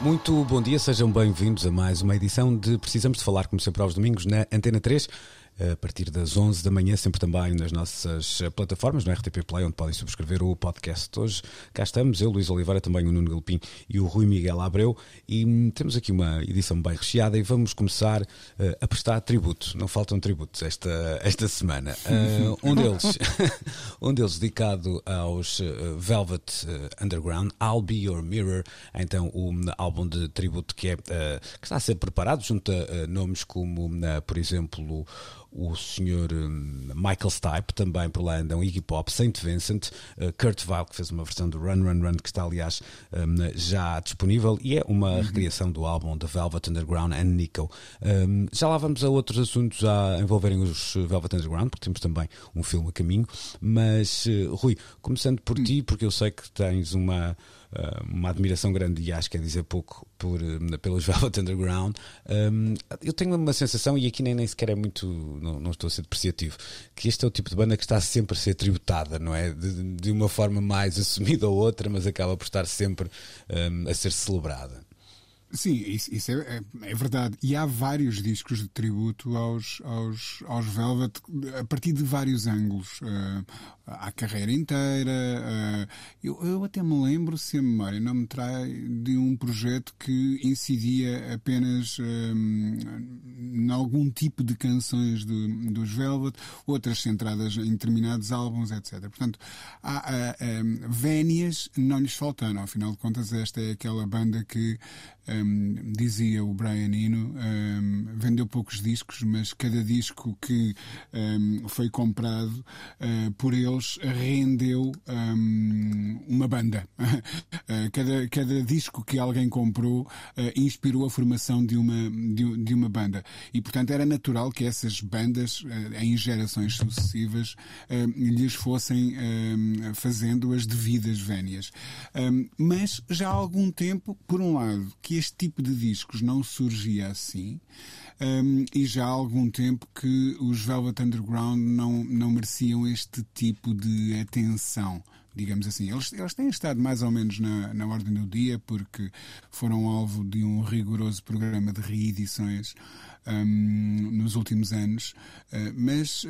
Muito bom dia, sejam bem-vindos a mais uma edição de Precisamos de Falar, como sempre aos domingos, na Antena 3 a partir das 11 da manhã, sempre também nas nossas plataformas, no RTP Play, onde podem subscrever o podcast. Hoje cá estamos, eu, Luís Oliveira, também o Nuno Galpim e o Rui Miguel Abreu, e hum, temos aqui uma edição bem recheada e vamos começar uh, a prestar tributo. Não faltam tributos esta, esta semana. Uh, um, deles, um deles dedicado aos uh, Velvet Underground, I'll Be Your Mirror, então o um, álbum de tributo que, é, que está a ser preparado junto a nomes como, por exemplo, o senhor hum, Michael Stipe, também por lá andam Iggy Pop, Saint Vincent, uh, Kurt Weill, que fez uma versão do Run Run Run, que está aliás um, já disponível, e é uma uhum. recriação do álbum The Velvet Underground and Nico. Um, já lá vamos a outros assuntos a envolverem os Velvet Underground, porque temos também um filme a caminho, mas uh, Rui, começando por uhum. ti, porque eu sei que tens uma uma admiração grande e acho que é dizer pouco por, uh, pelos Velvet Underground. Um, eu tenho uma sensação, e aqui nem, nem sequer é muito, não, não, estou a ser depreciativo, que este é o tipo de banda que está sempre a ser tributada, não é? De, de uma forma mais assumida ou outra, mas acaba por estar sempre um, a ser celebrada. Sim, isso, isso é, é, é, verdade. E há vários discos de tributo aos, aos, aos Velvet a partir de vários ângulos. Uh, à carreira inteira. Uh, eu, eu, até me lembro, se a memória não me trai, de um projeto que incidia apenas um, em algum tipo de canções dos Velvet, outras centradas em determinados álbuns, etc. Portanto, há, uh, um, vénias não lhes faltaram. Afinal de contas, esta é aquela banda que um, dizia o Brian Eno, um, vendeu poucos discos, mas cada disco que um, foi comprado uh, por eles rendeu uma banda. uh, cada, cada disco que alguém comprou uh, inspirou a formação de uma, de, de, uma banda. E, portanto, era natural que essas bandas, em gerações sucessivas, lhes fossem fazendo as devidas vénias. mas já há algum tempo, por um lado, que tipo de discos não surgia assim. Um, e já há algum tempo que os Velvet Underground não, não mereciam este tipo de atenção digamos assim. Eles, eles têm estado mais ou menos na, na ordem do dia porque foram alvo de um rigoroso programa de reedições um, nos últimos anos, uh, mas uh,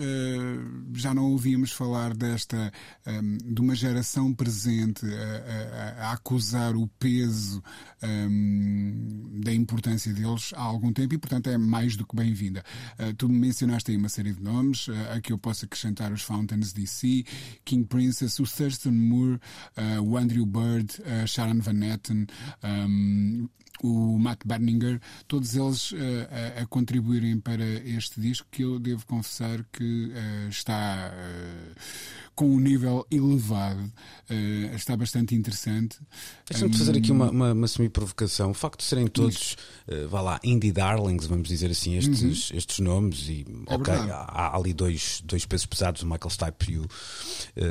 já não ouvíamos falar desta, um, de uma geração presente a, a, a acusar o peso um, da importância deles há algum tempo e, portanto, é mais do que bem-vinda. Uh, tu mencionaste aí uma série de nomes, a que eu posso acrescentar os Fountains DC, King Princess, o Thurston Moore, o Andrew Bird, Sharon Van Etten, um, o Matt Berninger, todos eles uh, a, a, contribuírem para este disco que eu devo confessar que uh, está uh, com um nível elevado, está bastante interessante. Deixa-me um, fazer aqui uma, uma, uma semi-provocação. O facto de serem todos, vá lá, indie darlings, vamos dizer assim, estes, uhum. estes nomes, e é ok, há, há, ali dois, dois pesos pesados, o Michael Stipe e o,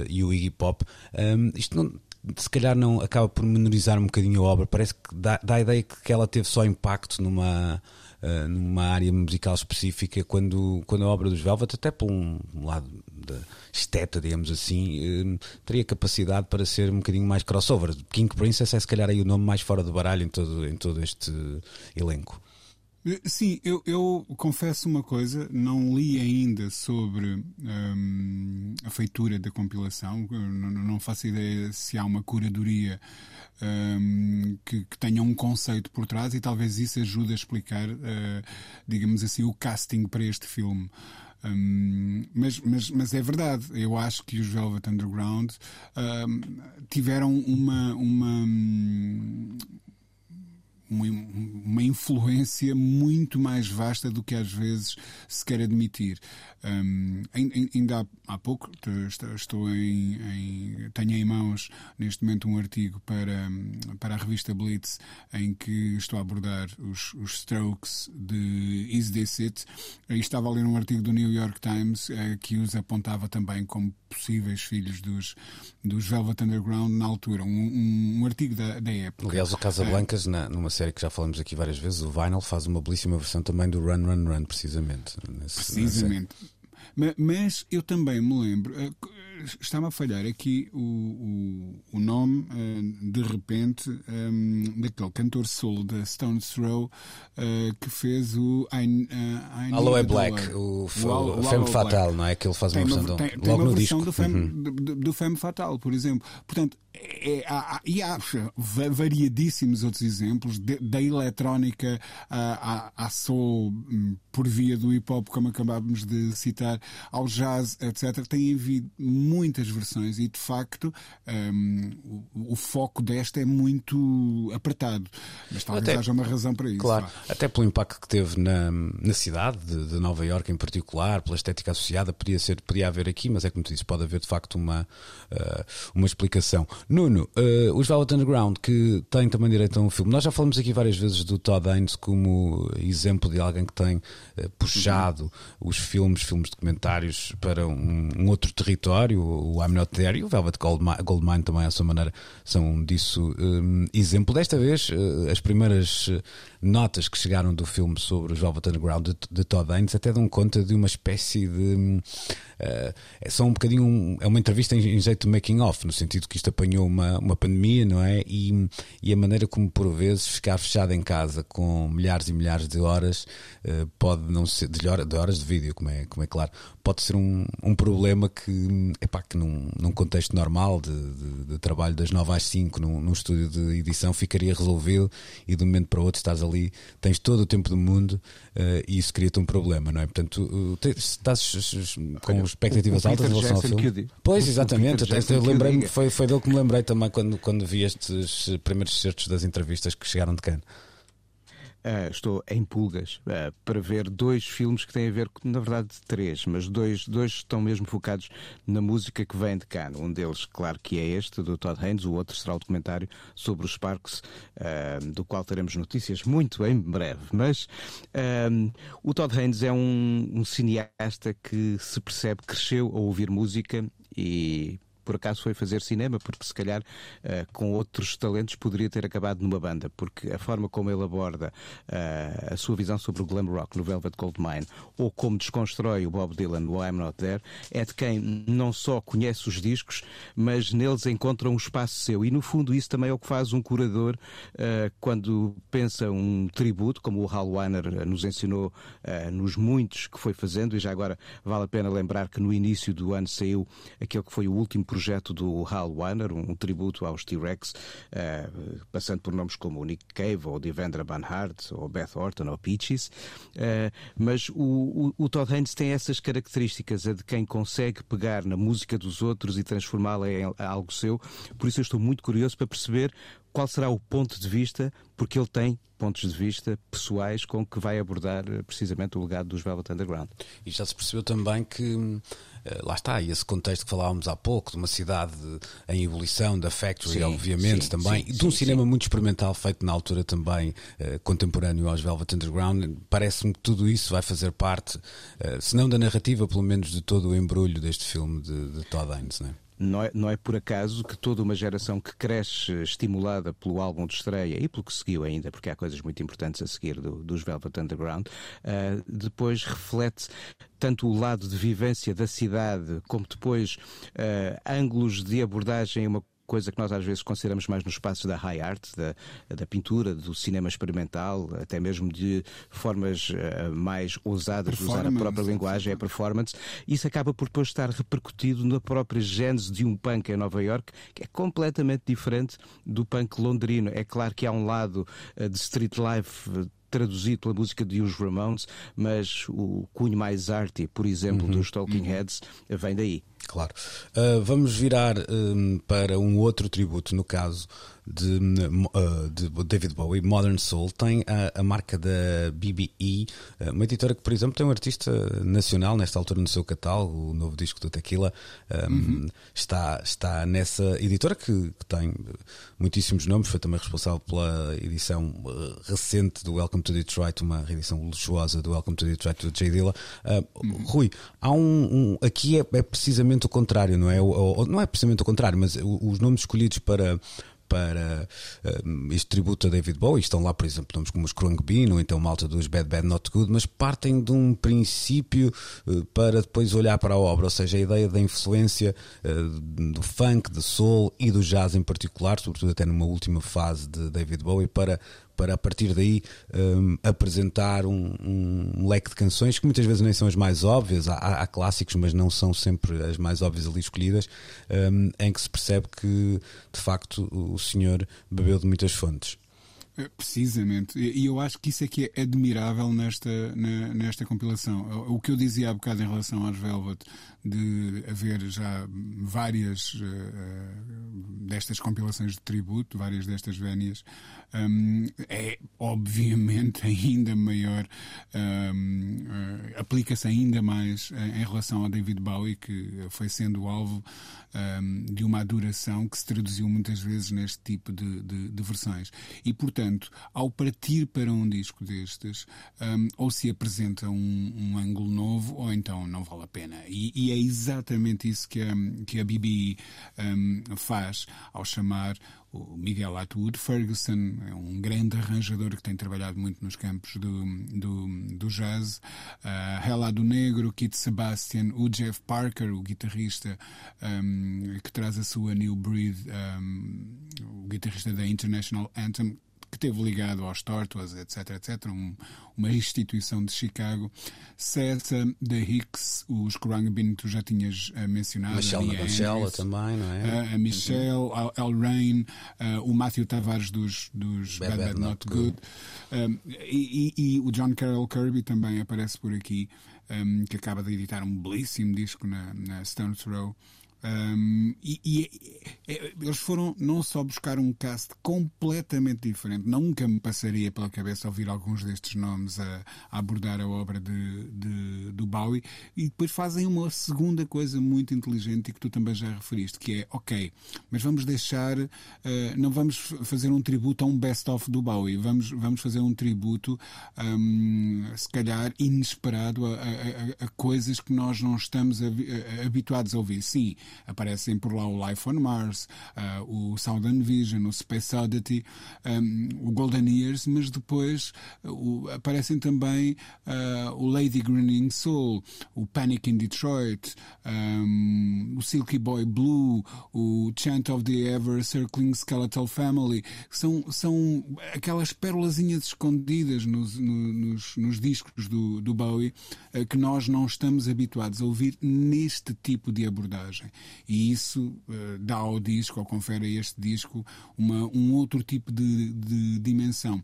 e o Iggy Pop. Um, isto não se calhar não acaba por menorizar um bocadinho a obra. Parece que dá, dá a ideia que ela teve só impacto numa, uh, numa área musical específica, quando, quando a obra dos Velvet, até por um, lado da esteta, digamos assim, uh, teria capacidade para ser um bocadinho mais crossover. King Princess é se calhar aí o nome mais fora do baralho em todo, em todo este elenco. Sim, eu, eu, confesso uma coisa, não li ainda sobre um, a feitura da compilação, não, não, faço ideia se há uma curadoria um, que, que, tenha um conceito por trás e talvez isso ajude a explicar, uh, digamos assim, o casting para este filme. Um, mas, mas, mas é verdade, eu acho que os Velvet Underground um, tiveram uma, uma, uma, influência muito mais vasta do que às vezes se quer admitir. Um, ainda há, há, pouco estou em, em, tenho em mãos neste momento um artigo para, para a revista Blitz em que estou a abordar os, os strokes de Is This It. Aí estava a ler um artigo do New York Times eh, que os apontava também como possíveis filhos dos, dos Velvet Underground na altura. Um, um, um artigo da, da época. Aliás, o Casablancas, é. na, numa série que já falamos aqui várias vezes, o Vinyl faz uma belíssima versão também do Run, Run, Run, precisamente. Nesse, precisamente. Mas eu também me lembro, eh, está-me a falhar aqui o, o, o nome, uh, de repente, ehm, daquele cantor solo da Stones Throw uh, que fez o I, I Aloe Black, o, o, o Femme Fatal, não é? Que ele faz uma versão, do, tem, tem logo uma no versão disco. Do Femme, uhum. do, do Femme Fatal, por exemplo. Portanto, é, há, e há variadíssimos outros exemplos, de, da eletrónica à, à, à soul, por via do hip hop, como acabámos de citar, ao jazz, etc. Tem havido muitas versões e, de facto, um, o, o, foco desta é muito apertado. Mas talvez até, haja uma razão para isso. Claro, até pelo impacto que teve na, na cidade de, de Nova Iorque em particular, pela estética associada, podia, ser, podia haver aqui, mas é como tu disse, pode haver de facto uma, uh, uma explicação. Nuno, uh, os Velvet Underground, que têm também direito a um filme, nós já falamos aqui várias vezes do Todd Haynes como exemplo de alguém que tem uh, puxado uhum. os filmes, filmes documentários para um, um, outro território, o I'm Not There e o Velvet Goldmine, Goldmine também, à sua maneira, são disso um, exemplo. Desta vez, uh, as primeiras notas que chegaram do filme sobre os Velvet Underground de, de Todd Haynes até dão conta de uma espécie de Uh, é só um bocadinho. Um, é uma entrevista em, em jeito de making off, no sentido que isto apanhou uma, uma pandemia, não é? E, e a maneira como, por vezes, ficar fechado em casa com milhares e milhares de horas uh, pode não ser. De, de horas de vídeo, como é, como é claro, pode ser um, um problema que, epá, que num, num contexto normal de, de, de trabalho das 9 às 5 num, num estúdio de edição ficaria resolvido e de um momento para o outro estás ali, tens todo o tempo do mundo uh, e isso cria-te um problema, não é? Portanto, uh, estás com expectativas altas em relação ao filme. Pois, exatamente, eu lembrei foi, foi dele que me lembrei também quando, quando vi estes primeiros certos das entrevistas que chegaram de Cannes. Uh, estou em pulgas uh, para ver dois filmes que têm a ver, na verdade, três, mas dois, dois estão mesmo focados na música que vem de cá. Um deles, claro, que é este, do Todd Haynes, o outro será o documentário sobre os Sparks, uh, do qual teremos notícias muito em breve. Mas o Todd Haynes é um, um cineasta que se percebe cresceu a ouvir música e por acaso foi fazer cinema, porque se calhar uh, com outros talentos poderia ter acabado numa banda, porque a forma como ele aborda uh, a sua visão sobre o glam rock no Velvet Goldmine, ou como desconstrói o Bob Dylan no I'm Not There, é de quem não só conhece os discos, mas neles encontra um espaço seu. E no fundo isso também é o que faz um curador uh, quando pensa um tributo, como o Hal Weiner nos ensinou nos muitos que foi fazendo, e já agora vale a pena lembrar que no início do ano saiu aquele que foi o último projeto projeto do Hal Weiner, um, tributo aos T-Rex, uh, passando por nomes como Nick Cave, ou Devendra Banhart, ou Beth Orton, ou Peaches. Uh, mas o, o, o, Todd Haynes tem essas características, a de quem consegue pegar na música dos outros e transformá-la em algo seu. Por isso eu estou muito curioso para perceber qual será o ponto de vista, porque ele tem pontos de vista pessoais com que vai abordar eh, precisamente o legado dos Velvet Underground. E já se percebeu também que eh, lá está, esse contexto que falávamos há pouco, de uma cidade em ebulição, da Factory, sim, obviamente, sim, também, sim, de um cinema muito experimental feito na altura também uh, contemporâneo aos Velvet Underground, parece-me que tudo isso vai fazer parte, uh, se não da narrativa, pelo menos de todo o embrulho deste filme de, de Todd Haynes, não é? Não é, não é por acaso que toda uma geração que cresce estimulada pelo álbum de estreia e pelo que seguiu ainda, porque há coisas muito importantes a seguir do, dos Velvet Underground, uh, depois reflete tanto o lado de vivência da cidade, como depois uh, ângulos de abordagem, uma coisa que nós às vezes consideramos mais nos espaços da high art, da, da pintura, do cinema experimental, até mesmo de formas uh, mais ousadas de usar a própria linguagem, a performance. Isso acaba por depois estar repercutido na própria gênese de um punk em Nova York, que é completamente diferente do punk londrino. É claro que há um lado uh, de street life traduzido pela música de os Ramones, mas o cunho mais arty, por exemplo, uhum, dos Talking uhum. Heads, vem daí. Claro. Uh, vamos virar um, para um outro tributo, no caso de, uh, de, David Bowie, Modern Soul, tem a, a marca da BBE, uh, uma editora que, por exemplo, tem um artista nacional nesta altura no seu catálogo, o novo disco do Tequila, um, uhum. está, está nessa editora que, que, tem muitíssimos nomes, foi também responsável pela edição uh, recente do Welcome to Detroit, uma reedição luxuosa do Welcome to Detroit do Jay Dilla. Uhum. Rui, há um, um aqui é, é, precisamente o contrário, não é? O, não é precisamente o contrário, mas os nomes escolhidos para para uh, este tributo a David Bowie. Estão lá, por exemplo, nomes como os Krung Bean ou então malta dos Bad Bad Not Good, mas partem de um princípio uh, para depois olhar para a obra, ou seja, a ideia da influência uh, do funk, do soul e do jazz em particular, sobretudo até numa última fase de David Bowie, para para a partir daí um, apresentar um, um, leque de canções que muitas vezes nem são as mais óbvias, há, há clássicos, mas não são sempre as mais óbvias ali escolhidas, um, em que se percebe que de facto o senhor bebeu de muitas fontes. É, precisamente, e eu acho que isso é que é admirável nesta, nesta compilação. O que eu dizia há bocado em relação aos Velvet, de haver já várias uh, destas compilações de tributo, várias destas vénias, um, é obviamente ainda maior, um, uh, aplica-se ainda mais em relação ao David Bowie, que foi sendo alvo um, de uma adoração que se traduziu muitas vezes neste tipo de, de, de versões. E, portanto, ao partir para um disco destes, um, ou se apresenta um, ângulo novo, ou então não vale a pena. E, e é exatamente isso que a, que a BBE faz ao chamar o Miguel Atwood. Ferguson, é um grande arranjador que tem trabalhado muito nos campos do, do, do jazz, uh, Hela do Negro, Kit Sebastian, o Jeff Parker, o guitarrista um, que traz a sua New Breed, um, o guitarrista da International Anthem, que teve ligado aos Tortoise, etc, etc, um, uma instituição de Chicago. Cessa, The Hicks, os Bean tu já tinhas uh, mencionado. Michelle Michelle também, não é? Uh, a Michelle, uhum. Al, Rain, uh, o Matthew Tavares dos, dos Bad, Bad, Bad Not, Not, Good. good. E, e, e, o John Carroll Kirby também aparece por aqui, um, que acaba de editar um belíssimo disco na, na Stone Throw. Um, e, e, eles foram não só buscar um cast completamente diferente, nunca me passaria pela cabeça ouvir alguns destes nomes a, a abordar a obra de, de, do Bowie, e depois fazem uma segunda coisa muito inteligente e que tu também já referiste, que é ok, mas vamos deixar, uh, não vamos fazer um tributo a um best-of do Bowie, vamos, vamos fazer um tributo, um, se calhar inesperado, a, a, a, coisas que nós não estamos habituados a ouvir. Sim Aparecem por lá o Life on Mars, uh, o Southern Vision, o Space Oddity, um, o Golden Years, mas depois uh, aparecem também uh, o Lady Grinning Soul, o Panic in Detroit, um, o Silky Boy Blue, o Chant of the Ever Circling Skeletal Family. São, são aquelas pérolazinhas escondidas nos, nos, nos discos do, do Bowie que nós não estamos habituados a ouvir neste tipo de abordagem e isso uh, dá ao disco, ou confere a este disco, uma, um outro tipo de, de dimensão.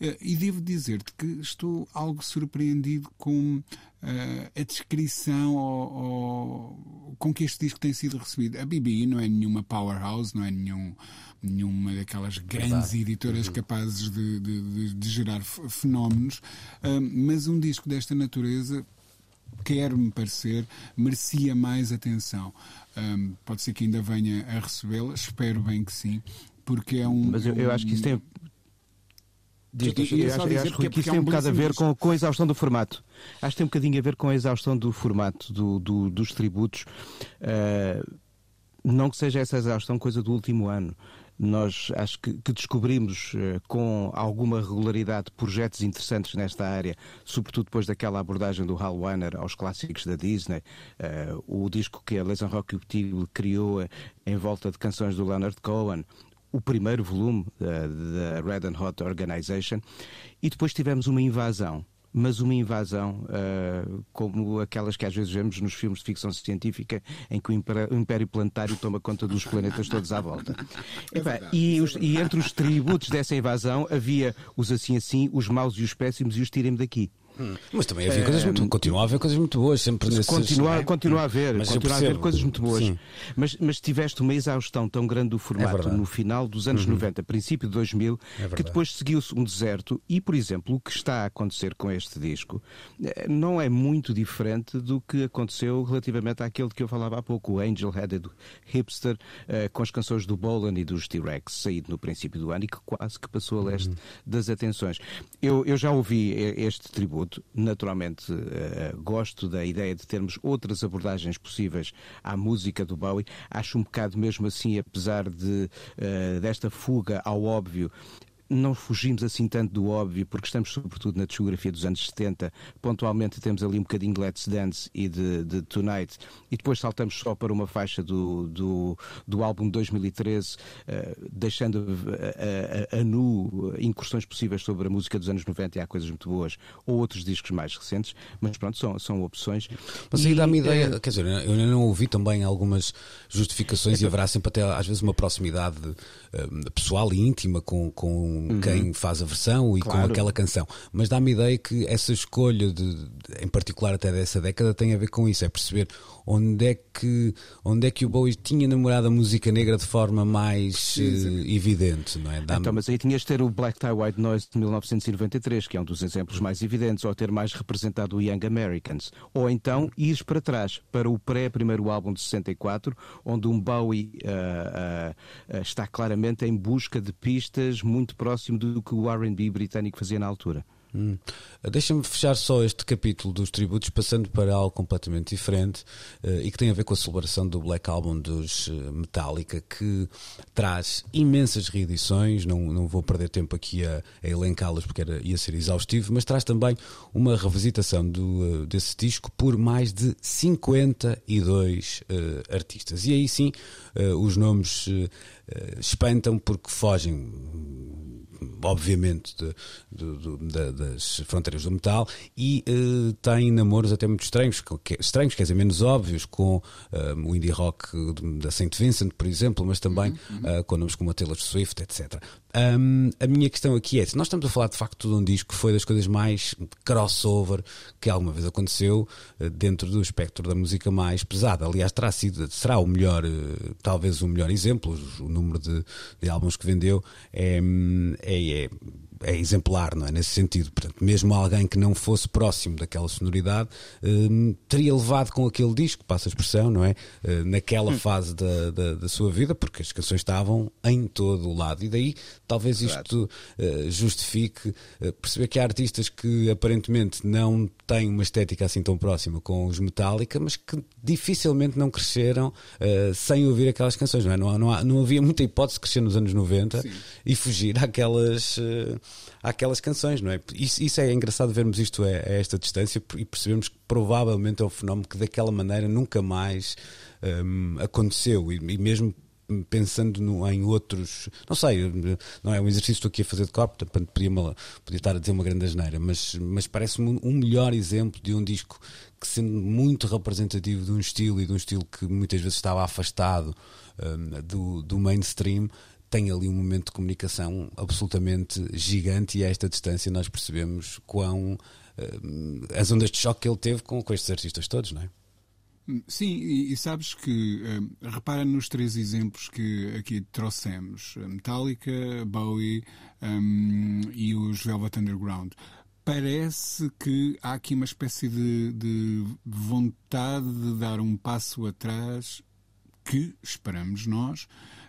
Uh, e devo dizer-te que estou algo surpreendido com Uh, a descrição ou, ou, com que este disco tem sido recebido. A BBI não é nenhuma powerhouse, não é nenhum, nenhuma daquelas grandes Verdade. editoras uhum. capazes de, de, de, gerar fenómenos, uh, mas um disco desta natureza quer-me parecer, merecia mais atenção. Um, pode ser que ainda venha a recebê-la, espero bem que sim, porque é um. Mas eu, eu acho que isso tem. Diz, diz, eu, acho, eu acho que, que isso tem um bocado a ver com, com a exaustão do formato. Acho que tem um bocadinho a ver com a exaustão do formato do, do, dos tributos. Uh, não que seja essa exaustão coisa do último ano nós acho que, que descobrimos uh, com alguma regularidade projetos interessantes nesta área, sobretudo depois daquela abordagem do Hal Weiner aos clássicos da Disney, uh, o disco que a Lesson Rock Repetible criou uh, em volta de canções do Leonard Cohen, o primeiro volume da Red and Hot Organization, e depois tivemos uma invasão mas uma invasão uh, como aquelas que às vezes vemos nos filmes de ficção científica em que o Império Planetário toma conta dos planetas todos à volta. É verdade, e, os, e, entre os tributos dessa invasão havia os assim assim, os maus e os péssimos e os tirem-me daqui. Hum. Mas também havia coisas muito. Continua a haver coisas muito boas, sempre nesses. Continua, é? continua a haver, Mas continua a haver coisas muito boas. Sim. Mas, mas tiveste uma exaustão tão grande do formato verdade. no final dos anos 90, princípio de 2000, que verdade. depois seguiu-se um deserto. E, por exemplo, o que está a acontecer com este disco eh, não é muito diferente do que aconteceu relativamente àquele de que eu falava há pouco, o Angel Headed Hipster, eh, com as canções do Bolan e dos T-Rex, saído no princípio do ano e que quase que passou a leste das atenções. Eu, eu já ouvi eh, este tributo, naturalmente eh, gosto da ideia de termos outras abordagens possíveis à música do Bowie. Acho um bocado mesmo assim, apesar de, eh, desta fuga ao óbvio, não fugimos assim tanto do óbvio, porque estamos sobretudo na discografia dos anos 70. Pontualmente temos ali um bocadinho de Let's Dance e de, de Tonight, e depois saltamos só para uma faixa do, do, do álbum de 2013, eh, deixando a, a- a nu incursões possíveis sobre a música dos anos 90 e há coisas muito boas, ou outros discos mais recentes, mas pronto, são, são opções. Mas aí dá-me ideia, eh, quer dizer, eu ainda não ouvi também algumas justificações e haverá sempre até às vezes uma proximidade eh, pessoal e íntima com, com quem faz a versão e com Claro. aquela canção. Mas dá-me ideia que essa escolha, de, em particular até dessa década, tem a ver com isso, é perceber onde é que, onde é que o Bowie tinha namorado a música negra de forma mais eh, evidente, não é? Então, mas aí tinhas de ter o Black Tie White Noise de 1993, que é um dos exemplos mais evidentes, ou ter mais representado o Young Americans. Ou então ires para trás, para o pré-primeiro álbum de 64, onde um Bowie ah, ah, está claramente em busca de pistas muito próximo do que o R&B britânico fazia na altura. Hum. Deixa-me fechar só este capítulo dos tributos, passando para algo completamente diferente eh, e que tem a ver com a celebração do Black Album dos eh, Metallica, que traz imensas reedições. Não, não vou perder tempo aqui a, a elencá-las porque era, ia ser exaustivo, mas traz também uma revisitação do, eh, desse disco por mais de 52 eh, artistas. E aí sim, os nomes espantam porque fogem obviamente, de- do- da- das fronteiras do metal e eh, tem namoros até muito estranhos, que- estranhos, quer dizer, menos óbvios, com eh, o indie rock de- da Saint Vincent, por exemplo, mas também eh, com nomes como a Taylor Swift, etc. Ahm, a minha questão aqui é: se nós estamos a falar de facto de um disco que foi das coisas mais crossover que alguma vez aconteceu eh, dentro do espectro da música mais pesada. Aliás, terá sido, será o melhor, talvez o melhor exemplo. O número de, de álbuns que vendeu é, hum, é, exemplar, não é? Nesse sentido. Portanto, mesmo alguém que não fosse próximo daquela sonoridade hum, teria levado com aquele disco, passa a expressão, não é? Eh, naquela fase da, da, da sua vida, porque as canções estavam em todo o lado. E daí talvez isto eh, justifique eh, perceber que há artistas que aparentemente não têm uma estética assim tão próxima com os Metallica, mas que dificilmente não cresceram eh, sem ouvir aquelas canções. Não, é? não, não, não havia muita hipótese de crescer nos anos 90 e fugir àquelas, eh, àquelas canções, não é? Isso, isso é engraçado vermos isto a, a esta distância e percebemos que provavelmente é um fenómeno que daquela maneira nunca mais hum, aconteceu e, e mesmo pensando no- em outros, não sei, não é um exercício que estou aqui a fazer de corpo, portanto podia, podia estar a dizer uma grande asneira, mas, mas parece-me um, um melhor exemplo de um disco que sendo muito representativo de um estilo e de um estilo que muitas vezes estava afastado hum, do, do mainstream, tem ali um momento de comunicação absolutamente gigante e a esta distância nós percebemos quão hum, as ondas de choque que ele teve com, com estes artistas todos, não é? Sim, e, e sabes que eh, repara nos três exemplos que aqui trouxemos: Metallica, Bowie hum, e os Velvet Underground. Parece que há aqui uma espécie de, de vontade de dar um passo atrás que, esperamos nós,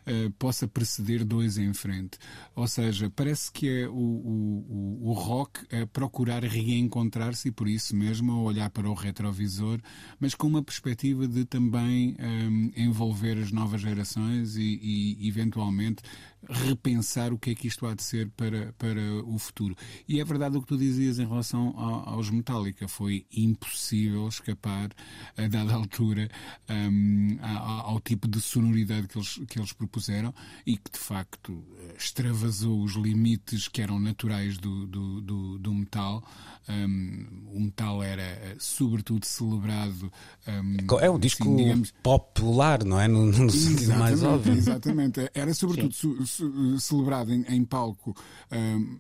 eh, possa preceder dois em frente. Ou seja, parece que é o, o, o, o rock a procurar reencontrar-se e por isso mesmo a olhar para o retrovisor, mas com uma perspectiva de também hum, envolver as novas gerações e, e, eventualmente repensar o que é que isto há de ser para, para o futuro. E é verdade o que tu dizias em relação ao- aos Metallica, foi impossível escapar a dada altura hum, a- ao tipo de sonoridade que eles, que eles propuseram e que de facto extravasou os limites que eram naturais do, do, do, do metal. Hum, o metal era sobretudo celebrado. hum, É um disco assim, digamos, popular, não é? No, no sentido mais Exatamente, óbvio. Exatamente. Era sobretudo celebrado em, em palco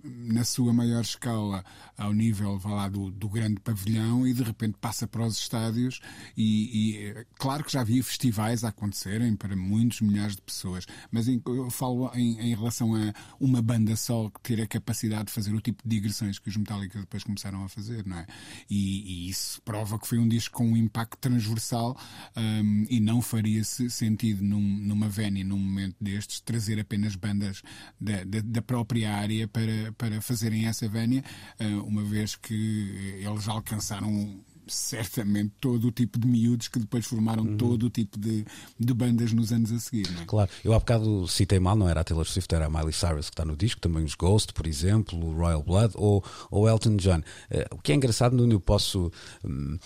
na sua maior escala, ao nível vá lá, do, do grande pavilhão, e de repente passa para os estádios. E, e claro que já havia festivais a acontecerem para muitos milhares de pessoas, mas em, eu falo em, em relação a uma banda só que ter a capacidade de fazer o tipo de digressões que os Metallica depois começaram a fazer, não é? E, e isso prova que foi um disco com um impacto transversal um, e não faria -se sentido num, numa vénia, num momento destes, trazer apenas bandas da, da, da própria área para, para fazerem essa vénia, uh, uma vez que eles alcançaram certamente todo o tipo de miúdos que depois formaram uhum. todo o tipo de, de bandas nos anos a seguir. Não é? Claro, eu há bocado citei mal, não era a Taylor Swift, era a Miley Cyrus que está no disco, também os Ghost, por exemplo, o Royal Blood ou, ou Elton John. Uh, o que é engraçado, Nuno, eu posso. Um, uh,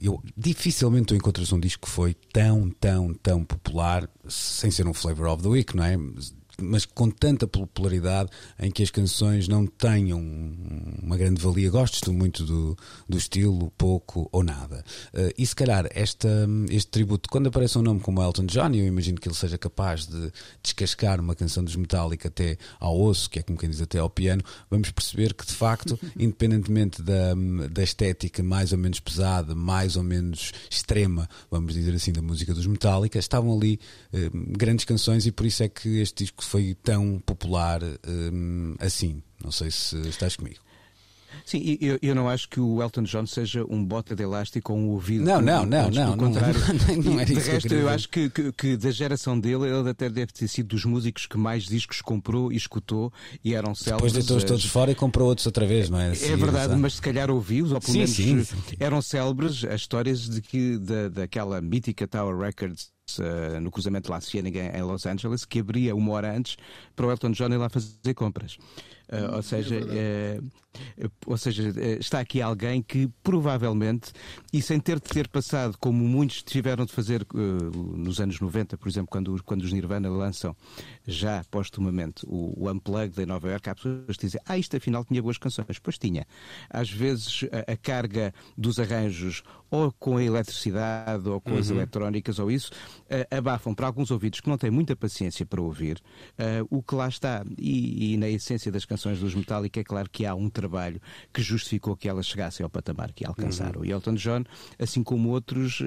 eu dificilmente tu encontras um disco que foi tão, tão, tão popular sem ser um Flavor of the Week, não é? Mas com tanta popularidade em que as canções não tenham uma grande valia. Gostes tu muito do, do estilo, pouco ou nada. Uh, e se calhar esta, este tributo, quando aparece um nome como Elton John, eu imagino que ele seja capaz de descascar uma canção dos Metallica até ao osso, que é como quem diz até ao piano, vamos perceber que de facto, independentemente da, da estética mais ou menos pesada, mais ou menos extrema, vamos dizer assim, da música dos Metallica, estavam ali uh, grandes canções e por isso é que este disco foi tão popular um, assim. Não sei se estás comigo. Sim, eu, eu não acho que o Elton John seja um bota de elástico ou um ouvido. Não, não, não, não. Não, não, é De resto, eu acho que, que, que, da geração dele, ele até deve ter sido dos músicos que mais discos comprou e escutou e eram célebres. Depois deitou-os todos fora e comprou outros outra vez, não é? Assim, é verdade, mas se calhar ouviu-os, ou pelo menos sim. eram célebres as histórias de que, da, daquela mítica Tower Records uh, no cruzamento de La Cienega em Los Angeles, que abria uma hora antes para o Elton John ir lá fazer compras. Uh, ou é seja, é ou seja, está aqui alguém que provavelmente, e sem ter de ter passado, como muitos tiveram de fazer uh, nos anos 90, por exemplo, quando, quando os Nirvana lançam já postumamente o, o Unplugged em Nova York, há pessoas que dizem, ah, isto afinal tinha boas canções. Pois tinha. Às vezes a, a carga dos arranjos, ou com a eletricidade, ou com uhum. as eletrónicas, ou isso, abafam para alguns ouvidos que não têm muita paciência para ouvir o que lá está. E, e, na essência das canções dos Metallica é claro que há um trabalho que justificou que elas chegassem ao patamar que alcançaram. Uhum. E Elton John, assim como outros, uh,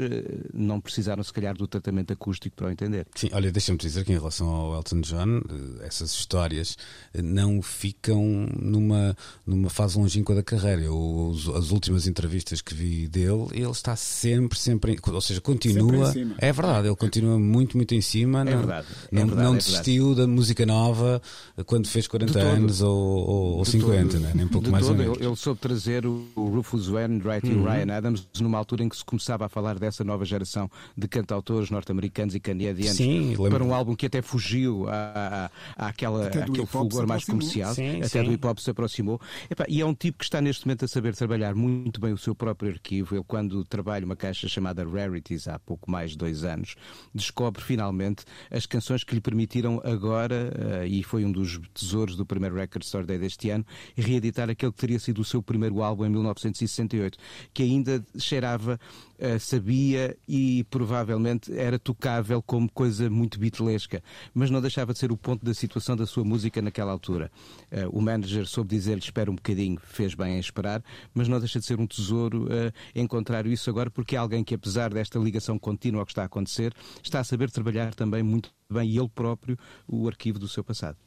não precisaram se calhar do tratamento acústico para o entender. Sim, olha, deixa-me dizer que em relação ao Elton John, essas histórias não ficam numa, numa fase longínqua da carreira. Eu, as últimas entrevistas que vi dele, ele está sempre, sempre, ou seja, continua. É verdade, ele continua muito, muito em cima. É não, verdade. É não, verdade, não é desistiu da música nova quando fez 40 anos ou, ou, ou 50, né? nem pouco de mais todo. Ele, ele soube trazer o, Rufus Wainwright uhum. e o. Ryan Adams numa altura em que se começava a falar dessa nova geração de cantautores norte-americanos e canadianos Sim, para um álbum que até fugiu à, à, àquela, àquele fulgor mais comercial, sim, até sim. do hip hop se aproximou. e é um tipo que está neste momento a saber trabalhar muito bem o seu próprio arquivo. Ele, quando trabalha uma caixa chamada Rarities há pouco mais de dois anos, descobre finalmente as canções que lhe permitiram agora, uh, e foi um dos tesouros do primeiro Record Store Day deste ano, reeditar aquele que teria sido o seu primeiro álbum em 1968, que ainda cheirava uh, sabia e provavelmente era tocável como coisa muito beatlesca, mas não deixava de ser o ponto da situação da sua música naquela altura. Uh, o manager soube dizer-lhe espera um bocadinho, fez bem em esperar, mas não deixa de ser um tesouro uh, encontrar isso agora, porque é alguém que, apesar desta ligação contínua que está a acontecer, está a saber trabalhar também muito bem ele próprio o arquivo do seu passado.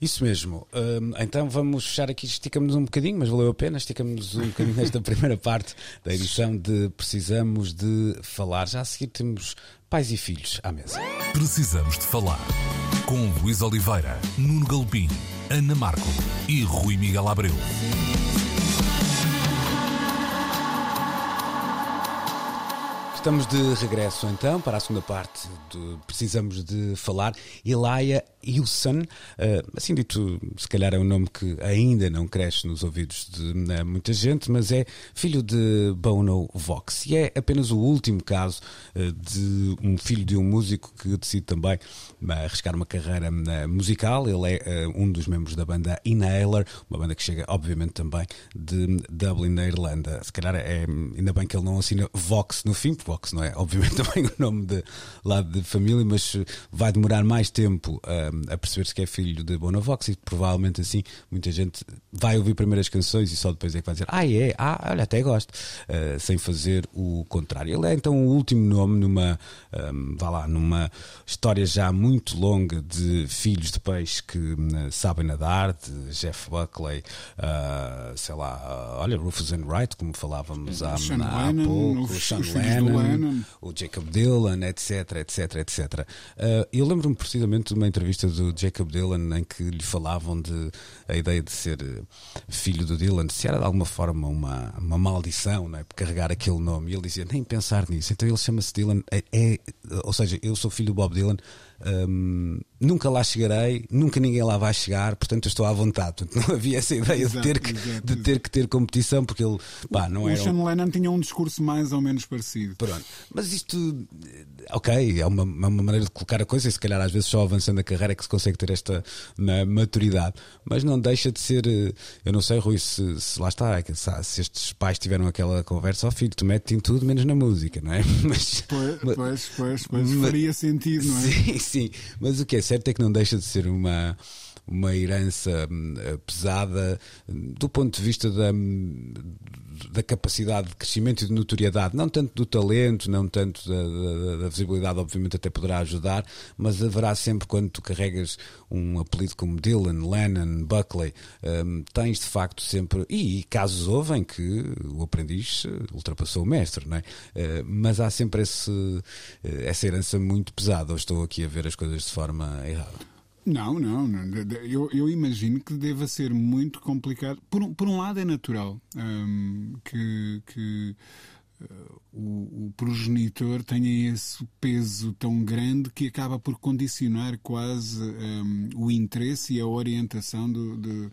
Isso mesmo. Um, então vamos fechar aqui, esticamos um bocadinho, mas valeu a pena, esticamos um bocadinho nesta primeira parte da edição de Precisamos de Falar. Já a seguir temos pais e filhos à mesa. Precisamos de Falar com Luís Oliveira, Nuno Galpim, Ana Marco e Rui Miguel Abreu. Estamos de regresso então para a segunda parte de Precisamos de Falar. Elaia Ilson, uh, assim dito, se calhar é um nome que ainda não cresce nos ouvidos de uh, muita gente, mas é filho de Bono Vox e é apenas o último caso uh, de um filho de um músico que decide também arriscar uma carreira musical. Ele é um dos membros da banda Inhaler, uma banda que chega, obviamente, também de Dublin, na Irlanda. Se calhar é ainda bem que ele não assina Vox no fim, porque Bonovox, não é? Obviamente também o nome de lado de família, mas vai demorar mais tempo um, a perceber-se que é filho de Bonovox e provavelmente assim muita gente vai ouvir primeiro as canções e só depois é que vai dizer ah é, ah, olha, até gosto, uh, sem fazer o contrário. Ele é então o último nome numa, um, vá lá, numa história já muito longa de filhos de peixe que uh, sabem nadar, de Jeff Buckley, uh, sei lá, olha, Rufus and Wright, como falávamos há, há pouco, o Sean Lennon, Lennon, o Jacob Dylan, etc, etc, etc. eu lembro-me precisamente de uma entrevista do Jacob Dylan em que lhe falavam de a ideia de ser filho do Dylan, se era de alguma forma uma, uma maldição, não é? Por carregar aquele nome. E ele dizia, nem pensar nisso. Então ele chama-se Dylan, é, é, ou seja, eu sou filho do Bob Dylan, um, nunca lá chegarei, nunca ninguém lá vai chegar, portanto eu estou à vontade. Portanto, não havia essa ideia exato, de, ter que, exato, de ter que ter competição, porque ele pá, não o era. O Sean Lennon tinha um discurso mais ou menos parecido. Pronto. Mas isto, ok, é uma, uma maneira de colocar a coisa, e se calhar às vezes só avançando a carreira é que se consegue ter esta maturidade, mas não deixa de ser. Eh, eu não sei, Rui, se, se lá está, é se estes pais tiveram aquela conversa, ó oh, filho, tu metes em tudo menos na música, não é? Mas, pois, pois, pois, pois faria sentido, não é? Sim, sim, mas o que é certo é que não deixa de ser uma, uma herança hum, pesada hum, do ponto de vista da, hum, da capacidade de crescimento e de notoriedade, não tanto do talento, não tanto da, da, da, visibilidade, obviamente até poderá ajudar, mas haverá sempre quando tu carregas um apelido como Dylan, Lennon, Buckley, um, tens de facto sempre, e, e casos houve em que o aprendiz ultrapassou o mestre, não é? Uh, mas há sempre esse, uh, essa herança muito pesada, ou estou aqui a ver as coisas de forma errada. Não, não. Eu, eu, imagino que deva ser muito complicado. Por, por um lado, é natural um, que, que uh, o, o, progenitor tenha esse peso tão grande que acaba por condicionar quase um, o interesse e a orientação do, uh,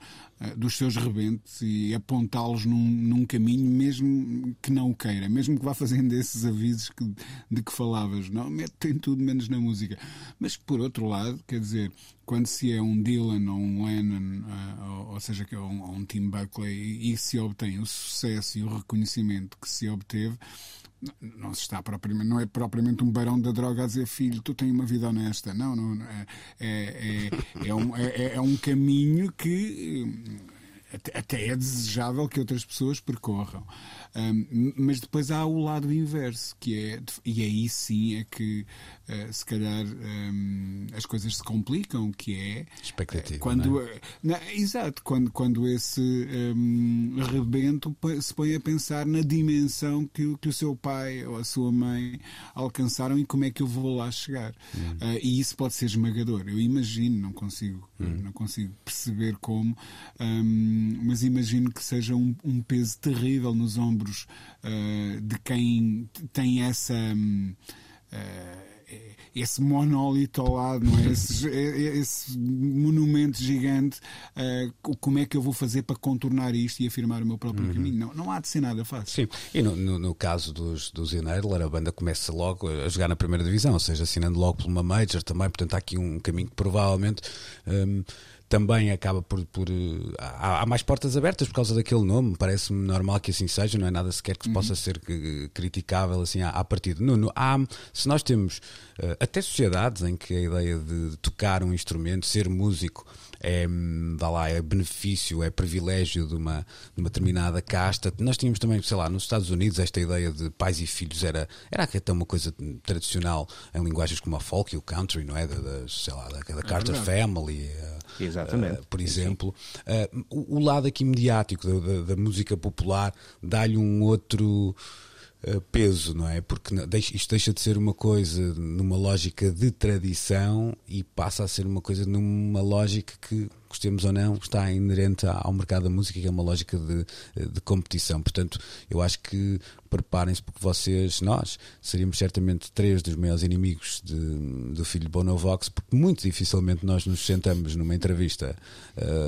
dos seus rebentos e apontá-los num, num, caminho, mesmo que não o queira, mesmo que vá fazendo esses avisos que, de que falavas. Não, mete tudo menos na música. Mas por outro lado, quer dizer, quando se é um Dylan ou um Lennon, uh, ou, ou, seja, é um, um Tim Buckley, e se obtém o sucesso e o reconhecimento que se obteve, não se está propriamente, não é propriamente um barão da droga a dizer filho, tu tens uma vida honesta. Não, não, é, é, é, é um, é, é um caminho que até é desejável que outras pessoas percorram. Um, mas depois há o lado inverso, que é, e aí sim é que uh, se calhar um, as coisas se complicam, que é expectativa. quando, é? na, exato, quando, quando esse um, rebento se põe a pensar na dimensão que, que o seu pai ou a sua mãe alcançaram e como é que eu vou lá chegar. Uh, e isso pode ser esmagador. Eu imagino, não consigo, hum. não consigo perceber como, mas imagino que seja um, um peso terrível nos ombros uh, de quem tem essa. Um, uh, esse monólito ao lado, não é? esse, esse monumento gigante, uh, como é que eu vou fazer para contornar isto e afirmar o meu próprio uhum. caminho? Não, não há de ser nada fácil. Sim, e no, no, no caso dos, dos Enabler, a banda começa logo a jogar na primeira divisão, ou seja, assinando logo por uma Major também, portanto há aqui um caminho que provavelmente. Um, também acaba por. por eh, há, há, mais portas abertas por causa daquele nome. Parece-me normal que assim seja, não é nada sequer que uhum. possa ser criticável assim à, à partida. Nuno, há, se nós temos uh, até sociedades em que a ideia de tocar um instrumento, ser músico, é, vá lá, é benefício, é privilégio de uma, de uma determinada casta. Nós tínhamos também, sei lá, nos Estados Unidos esta ideia de pais e filhos era, era até uma coisa tradicional em linguagens como a folk e o country, não é? Da, da sei lá, da, da é Carter Family. Uh, Exatamente. Uh, por exemplo, uh, o, o, lado aqui mediático da, da, da música popular dá-lhe um outro peso, não é? Porque isto deixa de ser uma coisa numa lógica de tradição e passa a ser uma coisa numa lógica que gostemos ou não, está inerente ao mercado da música, que é uma lógica de, de competição. Portanto, eu acho que preparem-se porque vocês, nós, seríamos certamente três dos maiores inimigos de, do filho Bonovox, porque muito dificilmente nós nos sentamos numa entrevista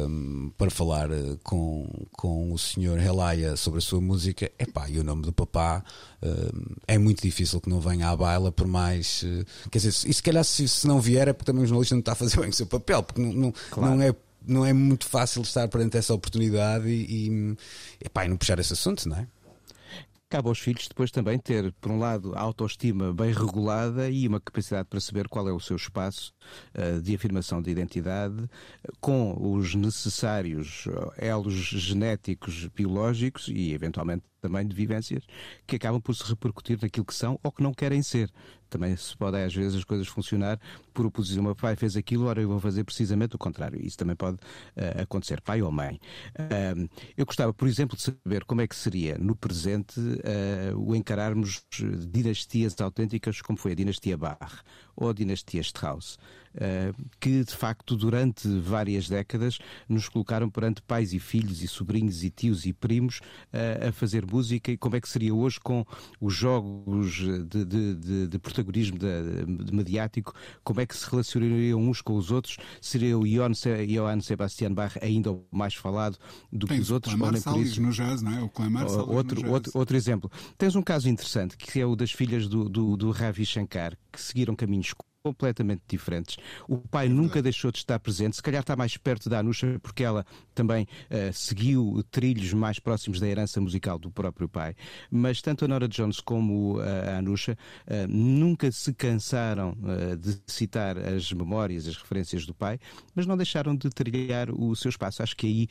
um, para falar eh, com, com o senhor Helaya sobre a sua música. Epá, e o nome do papá um, é muito difícil que não venha à baila, por mais. Uh, quer dizer, e se calhar se, se, não vier é porque também o jornalista não está a fazer bem o seu papel, porque não, não, claro. não é não é muito fácil estar perante essa oportunidade e, e, epá, e não puxar esse assunto, não é? cabe aos filhos depois também ter, por um lado, a autoestima bem regulada e uma capacidade para saber qual é o seu espaço uh, de afirmação de identidade, com os necessários elos genéticos, biológicos e, eventualmente, também de vivências que acabam por se repercutir naquilo que são ou que não querem ser. Também se pode, às vezes, as coisas funcionar por oposição. O meu pai fez aquilo, ora eu vou fazer precisamente o contrário. Isso também pode uh, acontecer, pai ou mãe. Uh, eu gostava, por exemplo, de saber como é que seria no presente uh, o encararmos dinastias autênticas, como foi a dinastia Barre ou a dinastia Strauss. Eh, que de facto durante várias décadas nos colocaram perante pais e filhos e sobrinhos e tios e primos eh, a fazer música e como é que seria hoje com os jogos de, de, de, de protagonismo de, mediático, como é que se relacionariam uns com os outros? Seria o Johann Sebastian Bach ainda mais falado do Tens que os outros? O Clemar Salles no jazz, não é? O Salles outro, outro, outro exemplo. Tens um caso interessante que é o das filhas do, do, do Ravi Shankar, que seguiram caminhos completamente diferentes. O pai nunca deixou de estar presente, se calhar está mais perto da Anusha porque ela também uh, seguiu trilhos mais próximos da herança musical do próprio pai. Mas tanto a Nora Jones como a Anusha uh, nunca se cansaram uh, de citar as memórias, as referências do pai, mas não deixaram de trilhar o seu espaço. Acho que aí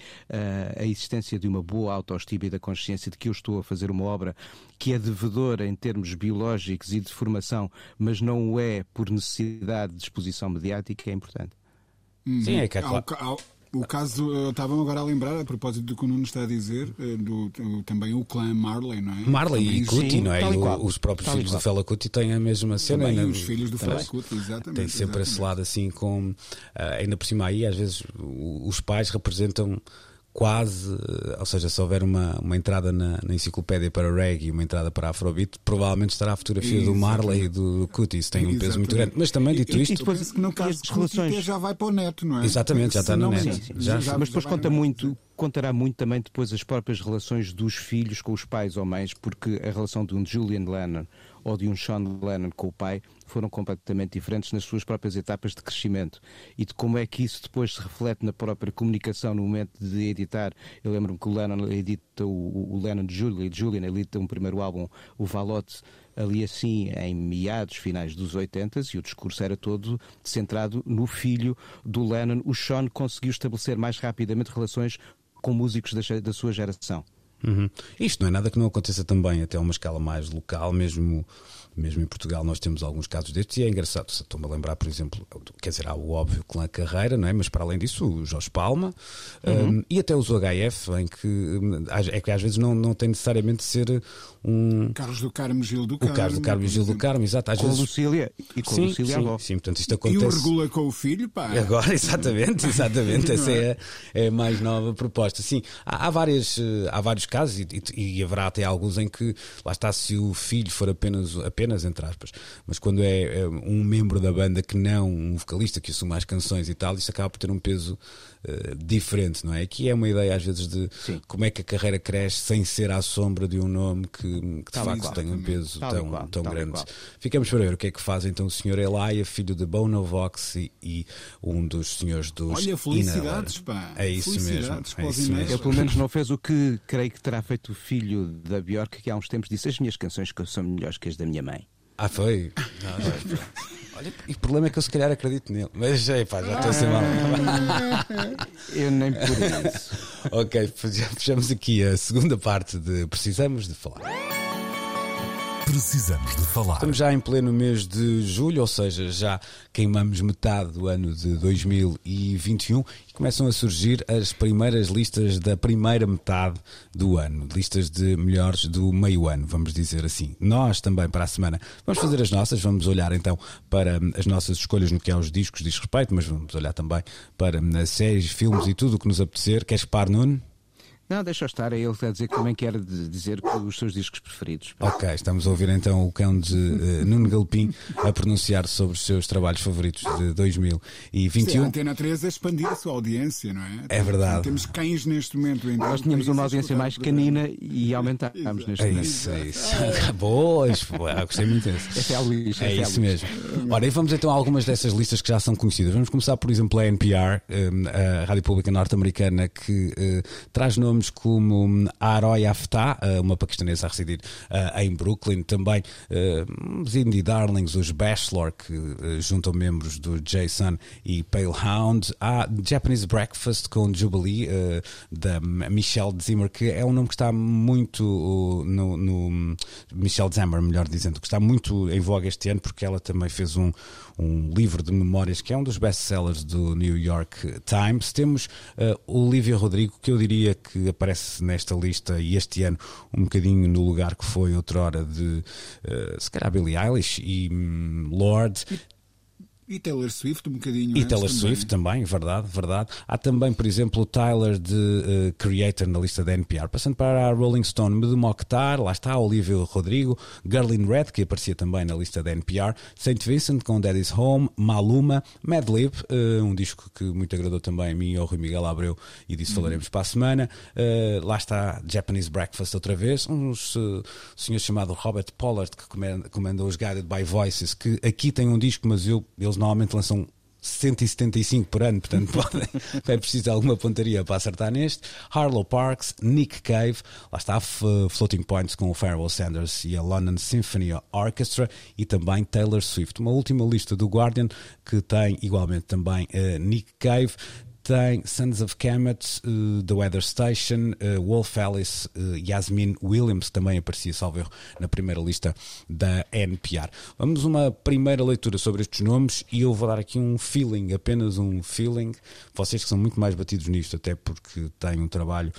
a existência de uma boa autoestima e da consciência de que eu estou a fazer uma obra que é devedora em termos biológicos e de formação, mas não o é por necessidade de exposição mediática, é importante. Uhum. Sim, é que é claro. O caso, eu estava-me agora a lembrar, a propósito do que o Nuno está a dizer, eh, do, do também o clã Marley, não é? Marley também e Cuti, não é? O, os próprios filhos do Fela Cuti têm a mesma cena. Também os filhos do Fela Cuti, exatamente. Tem sempre exatamente. esse lado assim com. Uh, ainda por cima aí, às vezes, os pais representam quase, ou seja, se houver uma, uma entrada na, na enciclopédia para reggae e uma entrada para afrobeat, provavelmente estará a fotografia Exatamente. do Marley e do Cutis, tem um Exatamente. peso muito grande. Mas também, dito isto. E depois, que no caso de relações... já vai para o neto, não é? Exatamente, já está no neto. Já, já, mas depois conta muito contará muito também depois as próprias relações dos filhos com os pais ou mães, porque a relação de um Julian Lennon ou de um Sean Lennon com o pai foram completamente diferentes nas suas próprias etapas de crescimento e de como é que isso depois se reflete na própria comunicação no momento de editar. Eu lembro-me que o Lennon edita o, o Lennon Julian, Julian edita um primeiro álbum, o Valote, ali assim em meados, finais dos 80 e o discurso era todo centrado no filho do Lennon. O Sean conseguiu estabelecer mais rapidamente relações com músicos da, da sua geração. Uhum. Isto não é nada que não aconteça também até uma escala mais local, mesmo mesmo em Portugal nós temos alguns casos destes e é engraçado. Estou-me a lembrar, por exemplo, quer dizer, há o óbvio clã Carreira, não é? Mas para além disso, o Jorge Palma uhum. um, e até os UHF, em que é que às vezes não, não tem necessariamente de ser um. Carlos do Carmo, Gil do Carmo. O Carlos do Carmo e Gil do Carmo, exato. Às com vezes... Lucília e com sim, Lucília sim, sim, portanto isto acontece. E o regula com o filho, pá. Agora, exatamente, exatamente. Essa é, é a mais nova proposta. Sim, há, há, várias, há vários casos e, e, e haverá até alguns em que, lá está, se o filho for apenas, apenas entre aspas, mas quando é, é um membro da banda que não um vocalista que assume as canções e tal, isso acaba por ter um peso uh, diferente, não é? Aqui é uma ideia às vezes de Sim. como é que a carreira cresce sem ser à sombra de um nome que, que de facto tem um peso tal tão, qual, tão grande. Ficamos para ver o que é que faz então o Sr. Elaia, filho de Bono Vox e, e, um dos senhores dos Olha, felicidades, pá. É isso mesmo. É isso mesmo. Ele pelo menos não fez o que creio que terá feito o filho da Bjork que há uns tempos disse as minhas canções que são melhores que as da minha mãe. Ah, foi? Não, Olha, e o problema é que eu se calhar acredito nele. Mas pá, já estou a ser mal. Eu nem por isso. ok, fechamos aqui a segunda parte de Precisamos de Falar. Precisamos de falar. Estamos já em pleno mês de julho, ou seja, já queimamos metade do ano de 2021 e começam a surgir as primeiras listas da primeira metade do ano, listas de melhores do meio ano, vamos dizer assim. Nós também para a semana vamos fazer as nossas, vamos olhar então para as nossas escolhas no que aos discos diz respeito, mas vamos olhar também para as séries, filmes e tudo o que nos apetecer. Queres que pare, Nuno? Não, deixa estar, é ele a dizer que também quer dizer os seus discos preferidos. Ok, estamos a ouvir então o cão de uh, Nuno Galpim a pronunciar sobre os seus trabalhos favoritos de 2021. Sim, a Antena 3 a expandir a sua audiência, não é? É verdade. Temos cães neste momento. Então, Nós tínhamos uma audiência mais canina e aumentámos neste é momento. Isso, é isso. Boas, gostei muito disso. Esse é o Luís. É, é isso mesmo. Ora, e vamos então a algumas dessas listas que já são conhecidas. Vamos começar, por exemplo, a NPR, eh, a Rádio Pública Norte-Americana, que uh, traz nomes nomes como hum, Aroy Aftah, uma paquistanesa a residir em Brooklyn, também os Indie Darlings, os Bachelor, que juntam membros do Jason e Pale Hound. Há Japanese Breakfast com Jubilee, da Michelle Zimmer, que é um nome que está muito no, no Michelle Zimmer, melhor dizendo, que está muito em voga este ano, porque ela também fez um, um livro de memórias que é um dos best-sellers do New York Times. Temos uh, Olivia Rodrigo, que eu diria que aparece nesta lista e este ano um bocadinho no lugar que foi outrora de, uh, se calhar, Billie Eilish e um, Lord. E Taylor Swift um bocadinho. E Taylor também. Swift também, verdade, verdade. Há também, por exemplo, o Tyler de uh, Creator na lista da NPR. Passando para a Rolling Stone, Me Mokhtar, lá está, Olivia Rodrigo, Girl Red, que aparecia também na lista da NPR, St. Vincent com Daddy's Home, Maluma, Madlib, uh, um disco que muito agradou também a mim e ao Rui Miguel Abreu, e disso uhum. falaremos para a semana. Uh, lá está Japanese Breakfast outra vez, um uh, senhor chamado Robert Pollard, que comanda, comanda os Guided by Voices, que aqui tem um disco, mas eu, eles eles normalmente lançam 175 por ano, portanto podem, é preciso alguma pontaria para acertar neste. Harlow Parks, Nick Cave, lá está Floating Points com o Pharoah Sanders e a London Symphony Orchestra e também Taylor Swift. Uma última lista do Guardian que tem igualmente também uh, Nick Cave tem Sons of Kemet, uh, The Weather Station, uh, Wolf Alice, uh, Yasmin Williams, também aparecia, salvo erro, na primeira lista da NPR. Vamos uma primeira leitura sobre estes nomes e eu vou dar aqui um feeling, apenas um feeling. Vocês que são muito mais batidos nisto, até porque têm um trabalho,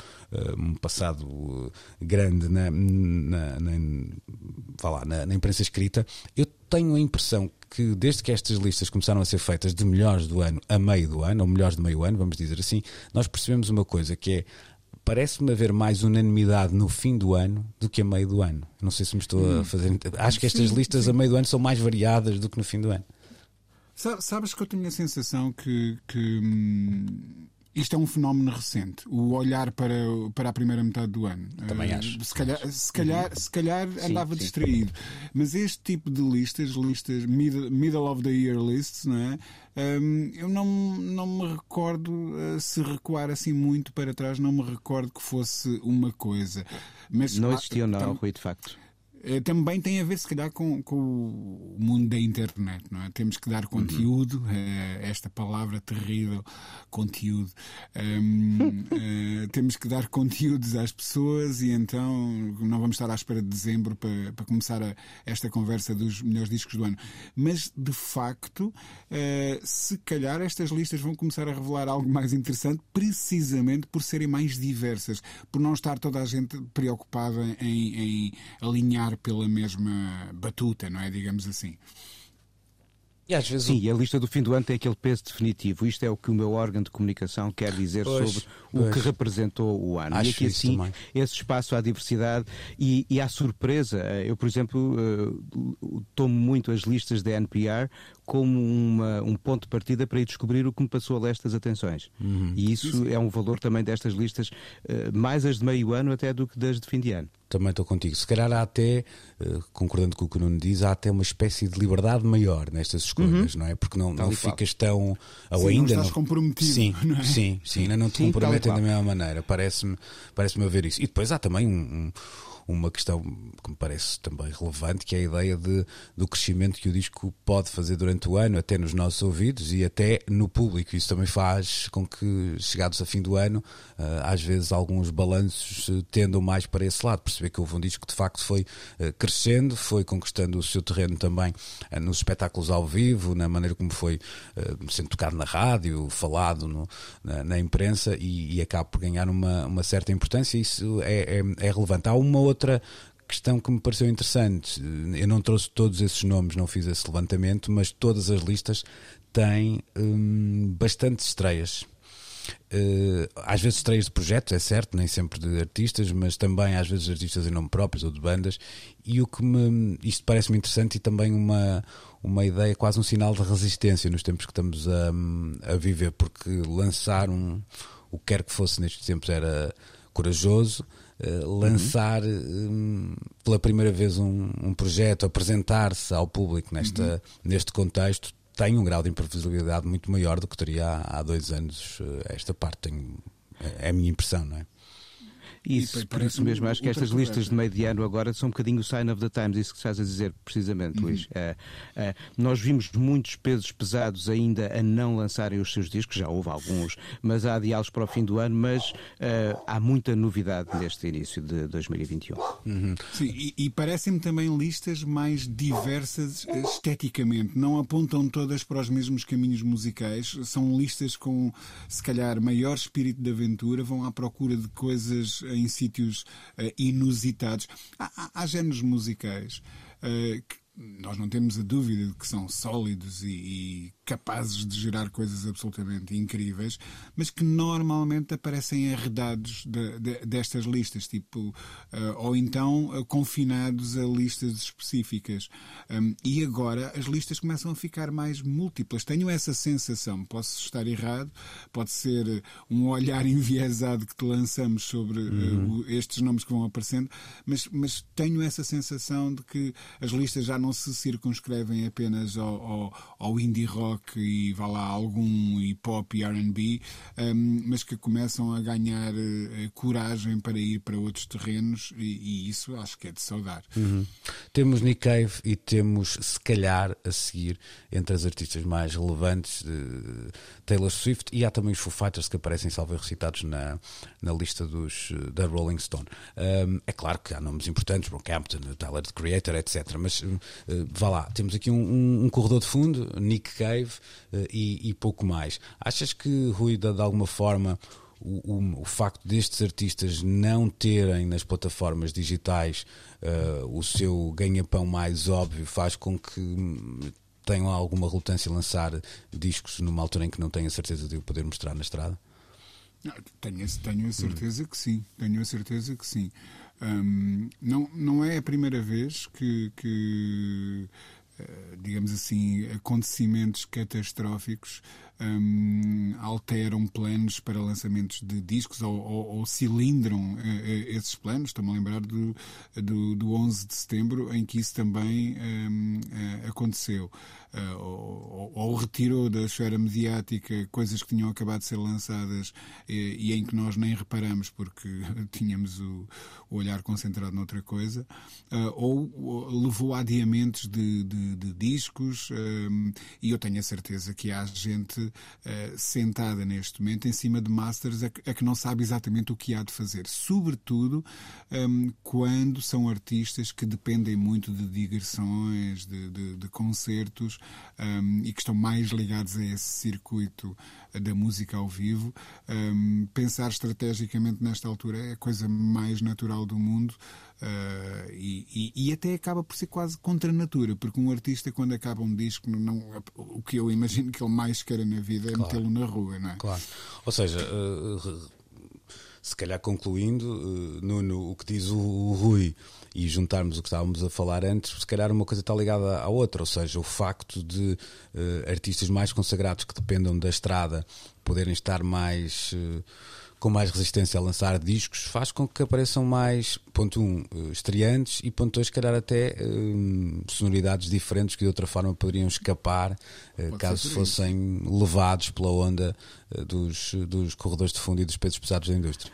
um passado grande na, na, na, lá, na, na imprensa escrita, eu tenho a impressão que desde que estas listas começaram a ser feitas de melhores do ano a meio do ano, ou melhores de meio ano, vamos dizer assim, nós percebemos uma coisa que é parece-me haver mais unanimidade no fim do ano do que a meio do ano. Não sei se me estou a hum. fazer. Acho que estas sim, listas sim. a meio do ano são mais variadas do que no fim do ano. Sabes que eu tenho a sensação que, que hum, isto é um fenómeno recente, o olhar para, para a primeira metade do ano. Também uh, acho. Se calhar, se calhar, se calhar sim, andava sim. distraído. Mas este tipo de listas, listas middle, middle of the year lists, não é? Um, eu não, não me recordo, uh, se recuar assim muito para trás, não me recordo que fosse uma coisa. Mas, não existiu, não, Rui, de facto. Eh, também tem a ver, se calhar, com, com, o mundo da internet, não é? Temos que dar conteúdo, uhum. esta palavra terrível, conteúdo. Um, uh, temos que dar conteúdos às pessoas e então não vamos estar à espera de dezembro para, para começar a, esta conversa dos melhores discos do ano. Mas, de facto, uh, se calhar estas listas vão começar a revelar algo mais interessante, precisamente por serem mais diversas, por não estar toda a gente preocupada em, em alinhar pela mesma batuta, não é? Digamos assim. E às vezes Sim, o... a lista do fim do ano tem aquele peso definitivo. Isto é o que o meu órgão de comunicação quer dizer pois, sobre pois. o que representou o ano. Acho e aqui assim, também. esse espaço à diversidade e, e à surpresa. Eu, por exemplo, uh, tomo muito as listas da NPR como uma, um ponto de partida para ir descobrir o que me passou a leste das atenções. Uhum. E isso é um valor também destas listas, uh, mais as de meio ano até do que das de fim de ano. Também estou contigo. Se calhar há até, uh, concordando com o que o Nuno diz, há até uma espécie de liberdade maior nestas escolhas, uhum. não é? Porque não, não ficas tão. Ou sim, ainda. Não estás não... comprometido. Sim, não é? sim, sim, ainda não te sim, comprometem da mesma maneira. Parece-me parece haver isso. E depois há também um, um uma questão que me parece também relevante, que é a ideia de, do crescimento que o disco pode fazer durante o ano, até nos nossos ouvidos e até no público. Isso também faz com que, chegados a fim do ano, uh, às vezes alguns balanços uh, tendam mais para esse lado. Perceber que houve um disco que de facto foi uh, crescendo, foi conquistando o seu terreno também nos espetáculos ao vivo, na maneira como foi sendo tocado na rádio, falado no, na, na, imprensa e, e acaba por ganhar uma, uma certa importância. Isso é, é, é relevante. Há uma outra outra questão que me pareceu interessante. Eu não trouxe todos esses nomes, não fiz esse levantamento, mas todas as listas têm hum, bastantes estreias. Uh, às vezes estreias de projetos, é certo, nem sempre de artistas, mas também às vezes artistas em nome próprios ou de bandas. E o que me. Isto parece-me interessante e também uma, uma ideia, quase um sinal de resistência nos tempos que estamos a, a viver, porque lançar um, o que quer que fosse nestes tempos era corajoso eh, lançar uhum. pela primeira vez um, um projeto, apresentar-se ao público nesta, uhum. neste contexto, tem um grau de imprevisibilidade muito maior do que teria há, há dois anos. Eh, esta parte tem, é, é a minha impressão, não é? Isso, por isso mesmo, acho que estas listas de meio de ano agora são um bocadinho o sign of the times, isso que estás a dizer precisamente, uhum. Luís. É, é, nós vimos muitos pesos pesados ainda a não lançarem os seus discos, já houve alguns, mas há adiá-los para o fim do ano, mas uh, há muita novidade neste início de 2021. Uhum. Sim, e, e parecem-me também listas mais diversas esteticamente, não apontam todas para os mesmos caminhos musicais, são listas com, se calhar, maior espírito de aventura, vão à procura de coisas em sítios uh, inusitados. Há, há, há géneros musicais uh, que nós não temos a dúvida de que são sólidos e, e, capazes de gerar coisas absolutamente incríveis, mas que normalmente aparecem arredados de, de, destas listas, tipo, uh, ou então uh, confinados a listas específicas. Um, e agora as listas começam a ficar mais múltiplas. Tenho essa sensação, posso estar errado, pode ser um olhar enviesado que te lançamos sobre uh, uhum. estes nomes que vão aparecendo, mas, mas tenho essa sensação de que as listas já não se circunscrevem apenas ao, ao, ao indie rock e vá lá algum hip hop e RB, um, mas que começam a ganhar uh, coragem para ir para outros terrenos e, e isso acho que é de saudar. Uhum. Temos Nick Cave e temos, se calhar, a seguir, entre as artistas mais relevantes, uh, Taylor Swift e há também os Foo Fighters que aparecem, salvo recitados na, na lista dos, da Rolling Stone. Um, é claro que há nomes importantes, Brockhampton, Tyler the Creator, etc. Mas uh, vá lá, temos aqui um, um, um corredor de fundo, Nick Cave uh, e, e, pouco mais. Achas que, Rui, de, de alguma forma, o, o, o, facto destes artistas não terem nas plataformas digitais uh, o seu ganha-pão mais óbvio faz com que tenham alguma relutância em lançar discos numa altura em que não têm a certeza de o poder mostrar na estrada? Tenho, tenho a certeza hum. que sim. Tenho a certeza que sim. Um, não, não é a primeira vez que, que eh, digamos assim, acontecimentos catastróficos um, alteram planos para lançamentos de discos ou, ou, ou cilindram uh, esses planos. Estou-me a lembrar do, do, do 11 de setembro, em que isso também um, uh, aconteceu. Uh, ou, ou, retirou da esfera mediática coisas que tinham acabado de ser lançadas e, e em que nós nem reparamos porque tínhamos o, o olhar concentrado noutra coisa, ou levou a adiamentos de, de de, discos um, e eu tenho a certeza que há gente uh, sentada neste momento em cima de masters a, a, que não sabe exatamente o que há de fazer, sobretudo um, quando são artistas que dependem muito de digressões, de, de, de concertos um, e que estão mais ligados a esse circuito da música ao vivo. pensar estrategicamente nesta altura é a coisa mais natural do mundo. Uh, e, e, e, até acaba por ser quase contra a natura, porque um artista, quando acaba um disco, não, o que eu imagino que ele mais quer na vida é claro. metê-lo na rua, não é? Claro. Ou seja, uh, se calhar concluindo, uh, Nuno, o que diz o, Rui e juntarmos o que estávamos a falar antes, se calhar uma coisa está ligada à outra, ou seja, o facto de uh, artistas mais consagrados que dependam da estrada poderem estar mais. Uh, com mais resistência a lançar discos faz com que apareçam mais, ponto um, eh, estreantes e ponto dois, calhar até um, sonoridades diferentes que de outra forma poderiam escapar uh, caso fossem levados pela onda dos, dos corredores de fundo e dos pesos pesados da indústria.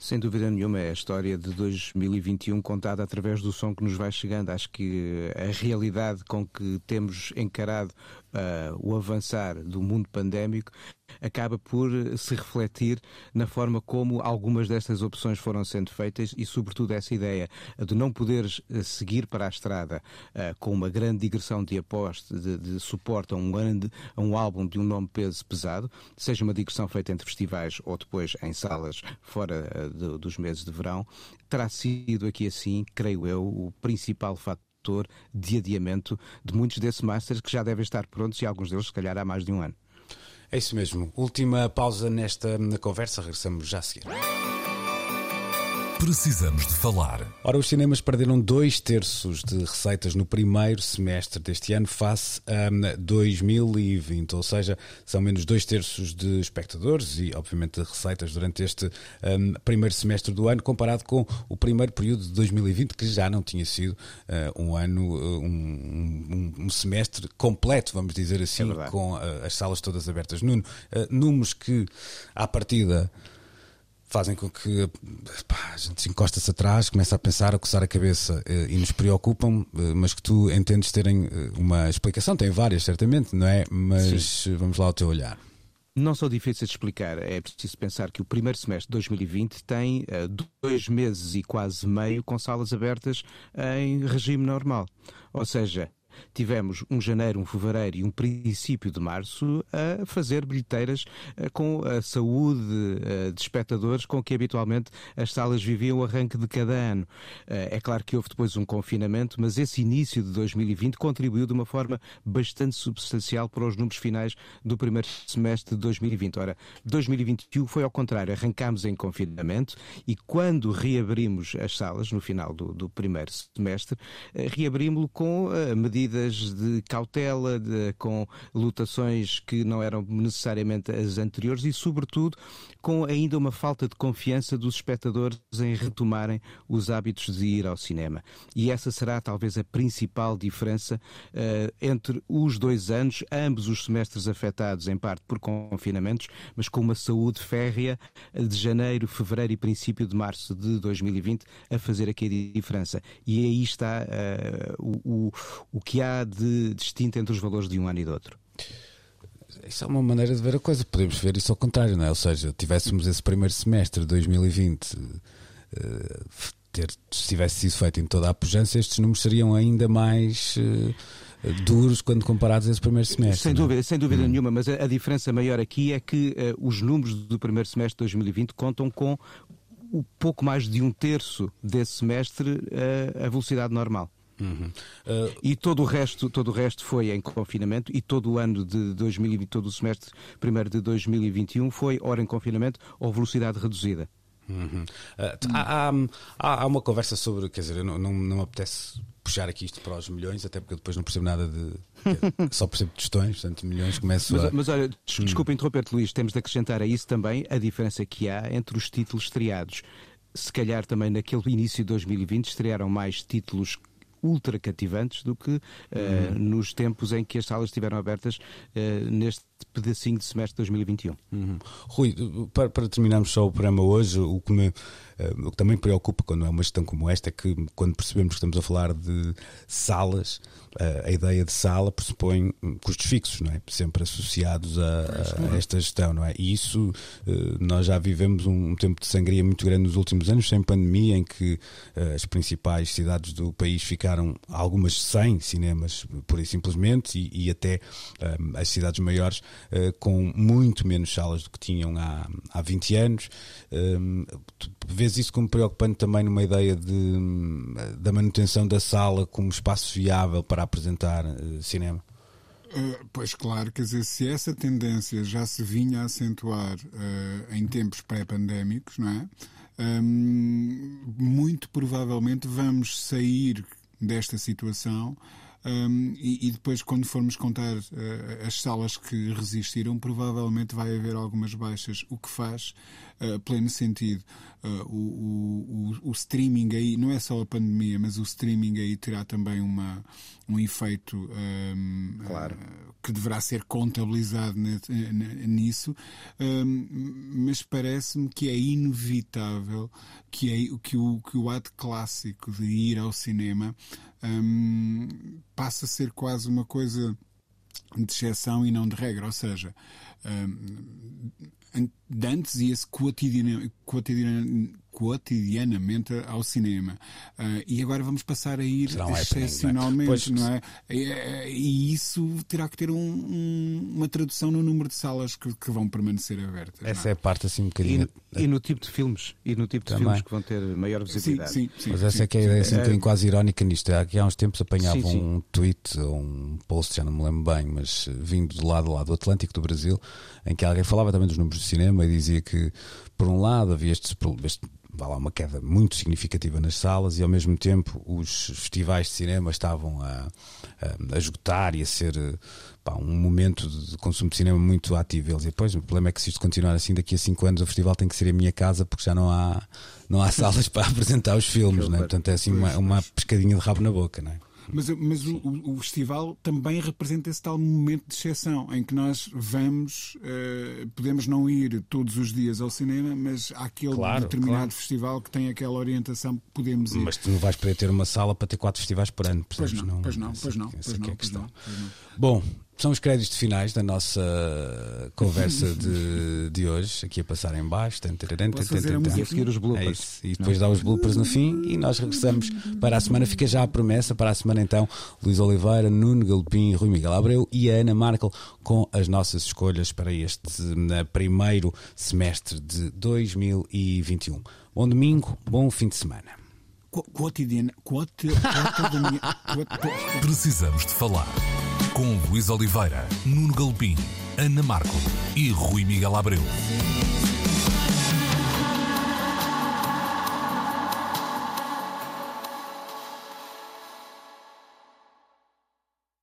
Sem dúvida nenhuma, é a história de 2021 contada através do som que nos vai chegando. Acho que a realidade com que temos encarado uh, o avançar do mundo pandémico acaba por se refletir na forma como algumas destas opções foram sendo feitas e, sobretudo, essa ideia de não poderes eh, seguir para a estrada uh, com uma grande digressão de aposta, de, de, suporte a um, grande, a um álbum de um nome peso pesado, seja uma digressão feita entre festivais ou depois em salas fora uh, de, dos meses de verão, terá sido aqui assim, creio eu, o principal fator de adiamento de muitos desses Masters que já devem estar prontos e alguns deles, se calhar, há mais de um ano. É isso mesmo. Última pausa nesta conversa, regressamos já a seguir. Precisamos de falar. Ora, os cinemas perderam dois terços de receitas no primeiro semestre deste ano face a 2020, ou seja, são menos dois terços de espectadores e, obviamente, de receitas durante este um, primeiro semestre do ano, comparado com o primeiro período de 2020, que já não tinha sido uh, um ano, uh, um, um, semestre completo, vamos dizer assim, é com uh, as salas todas abertas. Nuno, números que, à partida fazem com que pá, a gente encosta-se atrás, começa a pensar, a coçar a cabeça eh, e nos preocupam, eh, mas que tu entendes terem eh, uma explicação, tem várias certamente, não é? Mas Sim. vamos lá ao teu olhar. Não são difíceis de explicar. É preciso pensar que o primeiro semestre de 2020 tem uh, dois meses e quase meio com salas abertas em regime normal. Ou seja, tivemos um janeiro, um fevereiro e um princípio de março a fazer bilheteiras eh, com a saúde eh, de espectadores com que habitualmente as salas viviam o arranque de cada ano. Eh, é claro que houve depois um confinamento, mas esse início de 2020 contribuiu de uma forma bastante substancial para os números finais do primeiro semestre de 2020. Ora, 2021 foi ao contrário, arrancámos em confinamento e quando reabrimos as salas no final do, do primeiro semestre, reabrimos-lo com medidas medidas de cautela, de, com lotações que não eram necessariamente as anteriores e, sobretudo, com ainda uma falta de confiança dos espectadores em retomarem os hábitos de ir ao cinema. E essa será talvez a principal diferença uh, entre os dois anos, ambos os semestres afetados em parte por confinamentos, mas com uma saúde férrea de janeiro, fevereiro e princípio de março de 2020 a fazer aqui a diferença. E aí está uh, o, o, o que há de distinto entre os valores de um ano e do outro? Isso é uma maneira de ver a coisa. Podemos ver isso ao contrário, não é? Ou seja, tivéssemos esse primeiro semestre de 2020 uh, ter, se tivesse sido feito em toda a pujança, estes números seriam ainda mais. Uh, duros quando comparados a esse primeiro semestre. Sem é? dúvida, sem dúvida hum. nenhuma, mas a, a, diferença maior aqui é que uh, os números do primeiro semestre de 2020 contam com o pouco mais de um terço desse semestre uh, a velocidade normal. Uhum. Uh, e todo o resto, todo o resto foi em confinamento e todo o ano de 2020, todo o semestre primeiro de 2021 foi hora em confinamento ou velocidade reduzida. Uhum. Uh, há, há, há, uma conversa sobre, quer dizer, não, não, não me apetece puxar aqui isto para os milhões, até porque eu depois não percebo nada de. só percebo tostões, portanto, milhões começo mas, a. Mas olha, des hum. desculpa interromper-te, Luís, temos de acrescentar a isso também a diferença que há entre os títulos estreados. Se calhar também naquele início de 2020 estrearam mais títulos ultra cativantes do que uh, uhum. nos tempos em que as salas estiveram abertas uh, neste pedacinho de semestre de 2021. Uhum. Rui, para, para, terminarmos só o programa hoje, o que, me, uh, o que também preocupa quando é uma gestão como esta é que quando percebemos que estamos a falar de salas, uh, a ideia de sala pressupõe custos fixos, não é? Sempre associados a, a esta gestão, não é? E isso uh, nós já vivemos um, um, tempo de sangria muito grande nos últimos anos, sem pandemia, em que as principais cidades do país ficaram algumas sem cinemas, pura e simplesmente, e, e até as cidades maiores com muito menos salas do que tinham há, há 20 anos. Um, vês isso como preocupante também numa ideia de, da manutenção da sala como espaço viável para apresentar uh, cinema? Uh, pois claro, quer dizer, se essa tendência já se vinha a acentuar uh, em tempos pré-pandémicos, não é? Um, muito provavelmente vamos sair desta situação um, e, e, depois, quando formos contar uh, as salas que resistiram, provavelmente vai haver algumas baixas, o que faz uh, pleno sentido. Uh, o, o, o, streaming aí, não é só a pandemia, mas o streaming aí terá também uma, um efeito um, claro. que deverá ser contabilizado nisso, um, mas parece-me que é inevitável que, é, que, o, que o ato clássico de ir ao cinema um, passa a ser quase uma coisa de exceção e não de regra. Ou seja, um, antes ia-se cotidianamente, cotidianamente, ao cinema. Uh, e agora vamos passar a ir Será um excepcionalmente, não é? E, e, isso terá que ter um, um, uma tradução no número de salas que, que vão permanecer abertas. Essa é? é? a parte assim um bocadinho. E, e, no tipo de filmes, e no tipo de Também. filmes que vão ter maior visibilidade. Sim, sim, sim, Mas essa é que é a ideia assim, um é. bocadinho quase irónica nisto. Aqui há uns tempos apanhava um tweet ou um post, já não me lembro bem, mas vindo do lado, lá do Atlântico do Brasil, em que alguém falava também dos números de cinema e dizia que, por um lado, havia este, este lá, uma queda muito significativa nas salas e ao mesmo tempo os festivais de cinema estavam a, a, a esgotar e a ser pá, um momento de consumo de cinema muito ativo. Eles, e depois o problema é que se isto continuar assim, daqui a 5 anos o festival tem que ser a minha casa porque já não há, não há salas para apresentar os filmes, né? portanto é assim uma, uma pescadinha de rabo na boca. Não é? Mas, mas o, o, festival também representa esse tal momento de exceção em que nós vamos, uh, podemos não ir todos os dias ao cinema, mas há aquele Claro, determinado claro. festival que tem aquela orientação que podemos ir. Mas tu não vais poder ter uma sala para ter quatro festivais por ano, Pois percebes? não, pois não, essa- pois não, pois que é não, a pois não, pois não. Bom, são os créditos finais da nossa conversa de, de hoje, aqui a passar em baixo. Tan, música? E a seguir os É bloopers. isso. E depois dá os bloopers no fim e nós regressamos para a semana. Fica já a promessa para a semana então. Luís Oliveira, Nuno Galopim, Rui Miguel Abreu e a Ana Markel com as nossas escolhas para este na primeiro semestre de 2021. Bom domingo, bom fim de semana. Qu- Quotidiana. quoti- quotidiana- quoti- Precisamos de falar com Luís Oliveira, Nuno Galpim, Ana Marco e Rui Miguel Abreu.